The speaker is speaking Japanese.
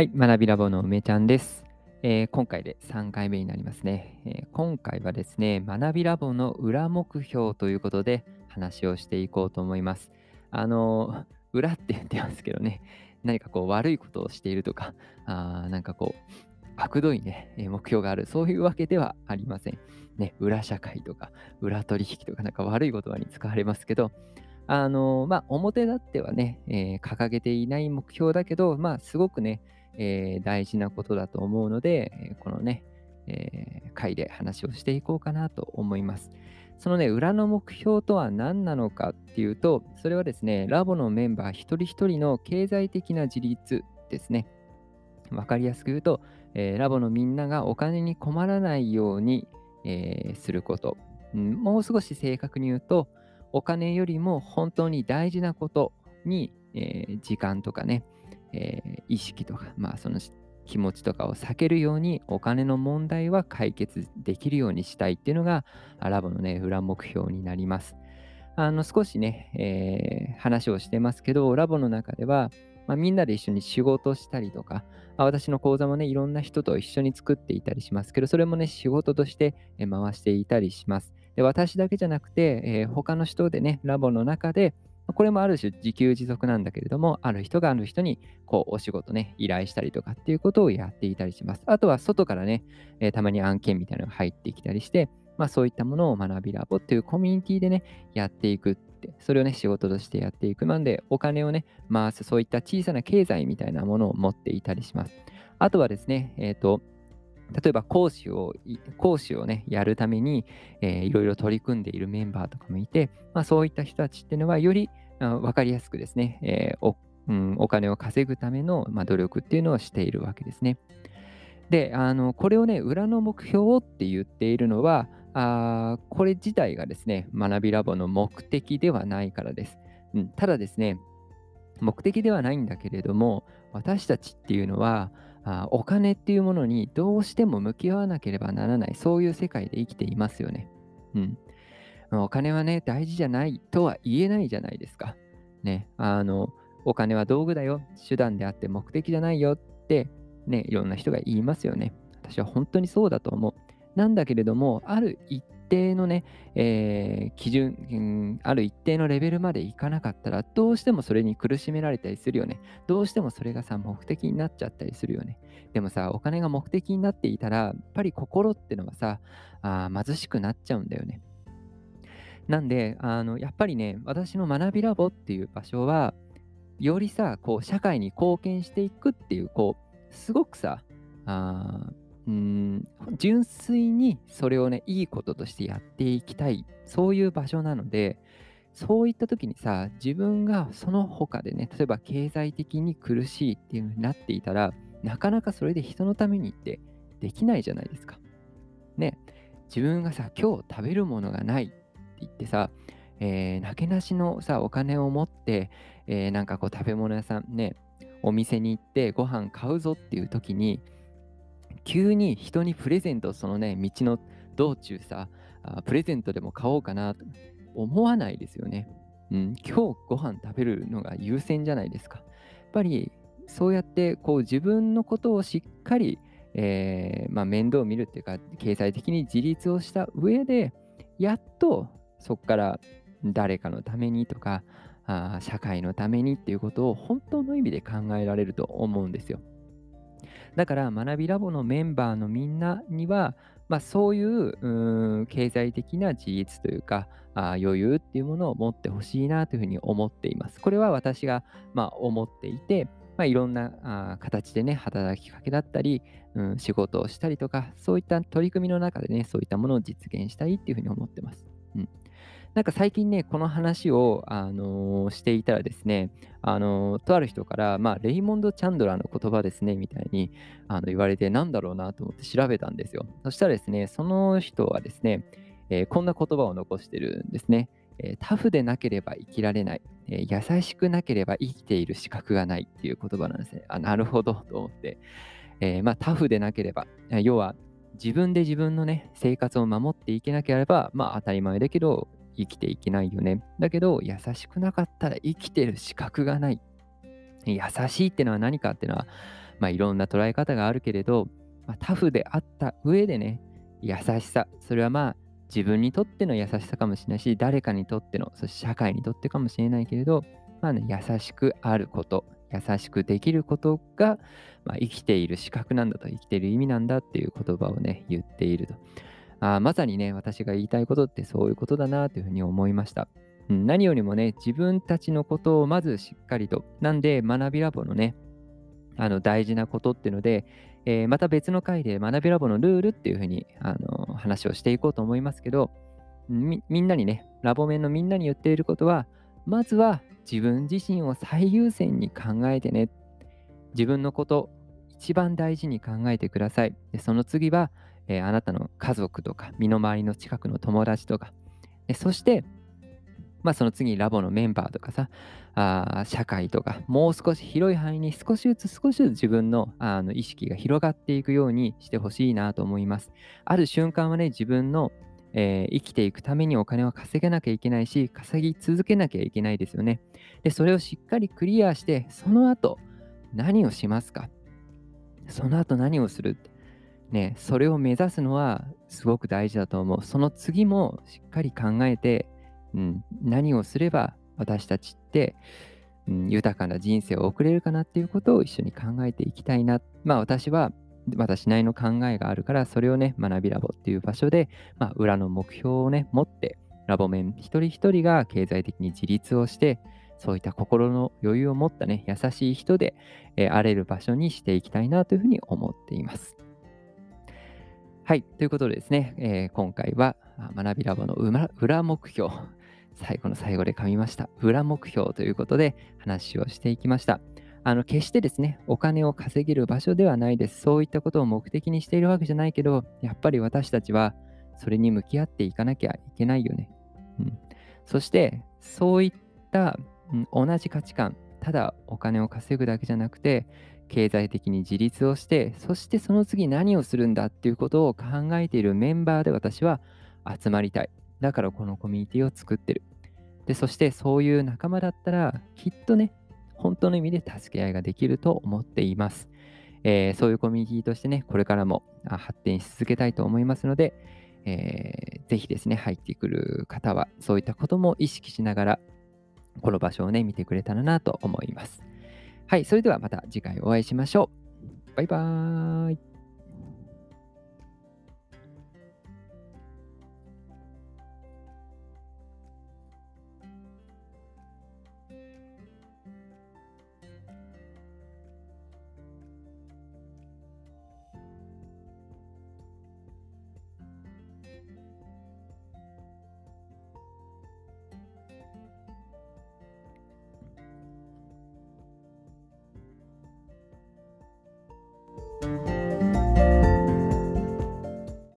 はい、学びラボの梅ちゃんです。えー、今回で3回目になりますね、えー、今回はですね、学びラボの裏目標ということで話をしていこうと思います。あのー、裏って言ってますけどね、何かこう悪いことをしているとか、あなんかこう、悪どいね、目標がある、そういうわけではありません。ね、裏社会とか、裏取引とか、なんか悪い言葉に使われますけど、あのまあ、表立ってはね、え、掲げていない目標だけど、まあ、すごくね、えー、大事なことだと思うので、このね、えー、回で話をしていこうかなと思います。そのね、裏の目標とは何なのかっていうと、それはですね、ラボのメンバー一人一人の経済的な自立ですね。わかりやすく言うと、えー、ラボのみんながお金に困らないように、えー、すること、うん。もう少し正確に言うと、お金よりも本当に大事なことに、えー、時間とかね、えー、意識とか、まあ、その気持ちとかを避けるようにお金の問題は解決できるようにしたいっていうのがラボのね、裏目標になります。あの少しね、えー、話をしてますけど、ラボの中では、まあ、みんなで一緒に仕事したりとか、私の講座もね、いろんな人と一緒に作っていたりしますけど、それもね、仕事として回していたりします。で私だけじゃなくて、えー、他の人でね、ラボの中で、これもある種自給自足なんだけれども、ある人がある人にこうお仕事ね、依頼したりとかっていうことをやっていたりします。あとは外からね、えー、たまに案件みたいなのが入ってきたりして、まあそういったものを学びラボっていうコミュニティでね、やっていくって、それをね、仕事としてやっていく。なんで、お金をね、回す、そういった小さな経済みたいなものを持っていたりします。あとはですね、えっ、ー、と、例えば講師を、講師をね、やるために、えー、いろいろ取り組んでいるメンバーとかもいて、まあ、そういった人たちっていうのは、より分かりやすくですね、えー、おうん、お金を稼ぐための、まあ、努力っていうのをしているわけですね。で、あのこれをね、裏の目標って言っているのは、あこれ自体がですね、学びラボの目的ではないからです。うん、ただですね、目的ではないんだけれども、私たちっていうのは、あお金っていうものにどうしても向き合わなければならない、そういう世界で生きていますよね。うん。お金はね、大事じゃないとは言えないじゃないですか。ね、あの、お金は道具だよ、手段であって目的じゃないよって、ね、いろんな人が言いますよね。私は本当にそうだと思う。なんだけれども、ある一定のね、えー、基準、うん、ある一定のレベルまでいかなかったら、どうしてもそれに苦しめられたりするよね。どうしてもそれがさ、目的になっちゃったりするよね。でもさ、お金が目的になっていたら、やっぱり心ってのはさ、あ貧しくなっちゃうんだよね。なんで、あのやっぱりね、私の学びラボっていう場所は、よりさ、こう、社会に貢献していくっていう、こう、すごくさ、あうん純粋にそれをね、いいこととしてやっていきたい、そういう場所なので、そういった時にさ、自分がその他でね、例えば経済的に苦しいっていう風になっていたら、なかなかそれで人のためにってできないじゃないですか。ね、自分がさ、今日食べるものがないって言ってさ、えー、なけなしのさ、お金を持って、えー、なんかこう食べ物屋さんね、お店に行ってご飯買うぞっていう時に、急に人にプレゼントそのね、道の道中さ、あプレゼントでも買おうかなと思わないですよね。うん、今日ご飯食べるのが優先じゃないですか。やっぱりそうやってこう自分のことをしっかり、えー、まあ、面倒を見るっていうか経済的に自立をした上でやっとそこから誰かのためにとかあ社会のためにっていうことを本当の意味で考えられると思うんですよ。だから学びラボのメンバーのみんなには、まあ、そういう経済的な自立というかあ余裕っていうものを持ってほしいなというふうに思っています。これは私が、まあ、思っていて、まあ、いろんなあ形でね、働きかけだったり、うん、仕事をしたりとか、そういった取り組みの中でね、そういったものを実現したいっていうふうに思ってます。うんなんか最近ね、この話を、あのー、していたらですね、あのー、とある人から、まあ、レイモンド・チャンドラーの言葉ですね、みたいにあの言われて、なんだろうなと思って調べたんですよ。そしたらですね、その人はですね、えー、こんな言葉を残してるんですね。えタフでなければ生きられない、え優しくなければ生きている資格がないっていう言葉なんですね。あなるほどと思って、えまあ、タフでなければ、要は自分で自分のね、生活を守っていけなければ、まあ当たり前だけど、生きていけないよね。だけど、優しくなかったら生きてる資格がない。優しいってのは何かっていうのは、まあ、いろんな捉え方があるけれど、まあ、タフであった上でね、優しさ、それはまあ自分にとっての優しさかもしれないし、誰かにとっての、そして社会にとってかもしれないけれど、まあね、優しくあること、優しくできることが、まあ、生きている資格なんだと、生きている意味なんだっていう言葉をね、言っていると。あまさにね、私が言いたいことってそういうことだなというふうに思いました。何よりもね、自分たちのことをまずしっかりと、なんで学びラボのね、あの大事なことっていうので、えー、また別の回で学びラボのルールっていうふうにあの話をしていこうと思いますけどみ、みんなにね、ラボ面のみんなに言っていることは、まずは自分自身を最優先に考えてね。自分のこと、一番大事に考えてください。でその次は、えー、あなたの家族とか、身の回りの近くの友達とか、でそして、まあ、その次ラボのメンバーとかさ、あ社会とか、もう少し広い範囲に少しずつ少しずつ自分のあの意識が広がっていくようにしてほしいなと思います。ある瞬間はね、自分の、えー、生きていくためにお金を稼げなきゃいけないし、稼ぎ続けなきゃいけないですよね。で、それをしっかりクリアして、その後、何をしますか？その後何をするね、それを目指すのはすごく大事だと思う。その次もしっかり考えて、うん、何をすれば私たちって、うん、豊かな人生を送れるかなっていうことを一緒に考えていきたいな。まあ私は私なりの考えがあるから、それをね、学びラボっていう場所で、まあ、裏の目標をね、持って、ラボ面一人一人が経済的に自立をして、そういった心の余裕を持ったね、優しい人で、えー、荒れる場所にしていきたいなというふうに思っています。はい、ということでですね、えー、今回は学びラボの裏目標、最後の最後で噛みました。裏目標ということで話をしていきました。あの決してですね、お金を稼げる場所ではないです。そういったことを目的にしているわけじゃないけど、やっぱり私たちはそれに向き合っていかなきゃいけないよね。うん、そして、そういった、うん、同じ価値観、ただお金を稼ぐだけじゃなくて、経済的に自立をして、そしてその次何をするんだっていうことを考えているメンバーで私は集まりたい。だからこのコミュニティを作ってる。で、そしてそういう仲間だったら、きっとね、本当の意味で助け合いができると思っています。えー、そういうコミュニティとしてね、これからも発展し続けたいと思いますので、えー、ぜひですね、入ってくる方は、そういったことも意識しながら、この場所をね、見てくれたらなと思います。はい、それではまた次回お会いしましょう。バイバーイ。